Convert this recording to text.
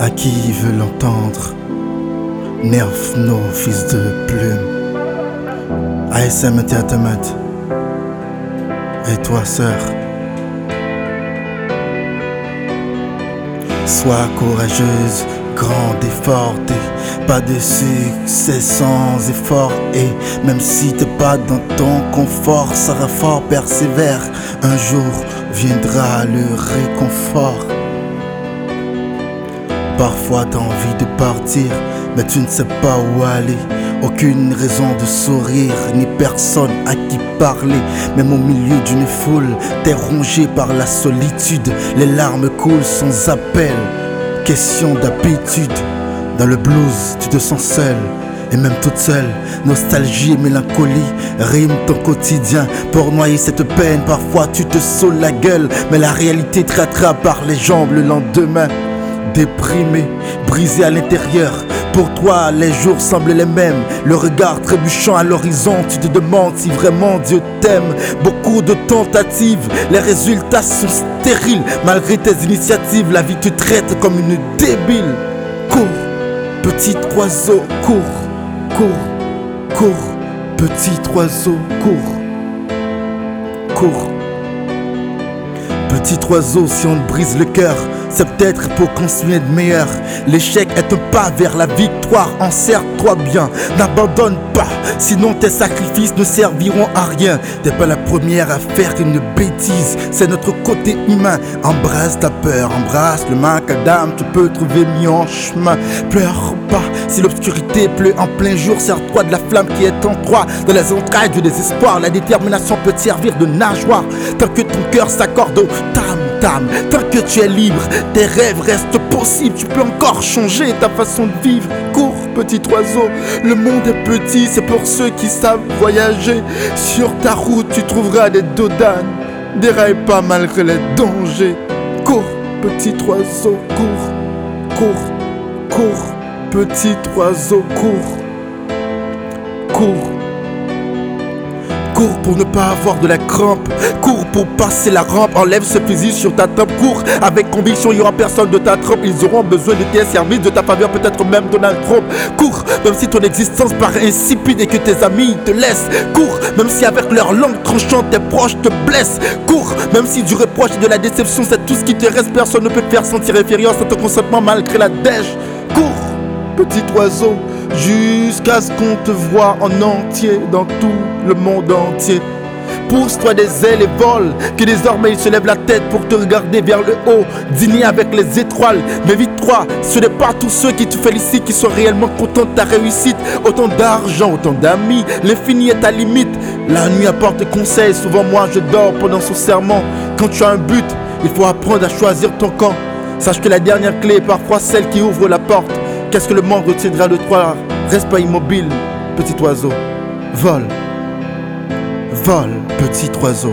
À qui veut l'entendre Nerf nos fils de plume. ASM Théâtre Et toi, sœur Sois courageuse, grande et forte. pas de succès sans effort. Et même si t'es pas dans ton confort, sera fort, persévère. Un jour viendra le réconfort. Parfois t'as envie de partir, mais tu ne sais pas où aller. Aucune raison de sourire, ni personne à qui parler. Même au milieu d'une foule, t'es rongé par la solitude. Les larmes coulent sans appel. Question d'habitude. Dans le blues, tu te sens seul. Et même toute seule, nostalgie et mélancolie riment ton quotidien pour noyer cette peine. Parfois tu te saules la gueule, mais la réalité te rattrape par les jambes le lendemain. Déprimé, brisé à l'intérieur, pour toi, les jours semblent les mêmes. Le regard trébuchant à l'horizon, tu te demandes si vraiment Dieu t'aime. Beaucoup de tentatives, les résultats sont stériles. Malgré tes initiatives, la vie te traite comme une débile. Cours, petit oiseau, cours, cours, cours, petit oiseau, cours, cours. Petit oiseau, si on te brise le cœur, c'est peut-être pour construire de meilleur. L'échec est un pas vers la victoire. Enserre-toi bien, n'abandonne pas. Sinon tes sacrifices ne serviront à rien. T'es pas la première à faire une bêtise. C'est notre côté humain. Embrasse ta peur, embrasse le macadam. Tu peux trouver mis en chemin. Pleure pas si l'obscurité pleut en plein jour. Sers-toi de la flamme qui est en toi. Dans les entrailles du désespoir, la détermination peut te servir de nageoire. Tant que ton cœur s'accorde au tam tam. Que tu es libre, tes rêves restent possibles. Tu peux encore changer ta façon de vivre. Cours, petit oiseau. Le monde est petit, c'est pour ceux qui savent voyager. Sur ta route, tu trouveras des dodanes. Déraille pas malgré les dangers. Cours, petit oiseau, cours, cours, cours, petit oiseau, cours, cours. Cours pour ne pas avoir de la crampe. Cours pour passer la rampe. Enlève ce fusil sur ta tempe. Cours avec conviction, il n'y aura personne de ta trompe. Ils auront besoin de tes services, de ta faveur, peut-être même Donald Trump. Cours, même si ton existence paraît insipide et que tes amis te laissent. Cours, même si avec leur langue tranchante, tes proches te blessent. Cours, même si du reproche et de la déception, c'est tout ce qui te reste. Personne ne peut te faire sentir inférieur sans ton consentement malgré la dèche. Cours, petit oiseau jusqu'à ce qu'on te voit en entier dans tout le monde entier. Pousse-toi des ailes et vole, que désormais il se lève la tête pour te regarder vers le haut, dîner avec les étoiles. Mais vite-toi, ce n'est pas tous ceux qui te félicitent qui sont réellement contents de ta réussite. Autant d'argent, autant d'amis, l'infini est ta limite. La nuit apporte conseil, souvent moi je dors pendant son serment. Quand tu as un but, il faut apprendre à choisir ton camp. Sache que la dernière clé est parfois celle qui ouvre la porte. Qu'est-ce que le monde retiendra de toi? Reste pas immobile, petit oiseau. Vole. Vole, petit oiseau.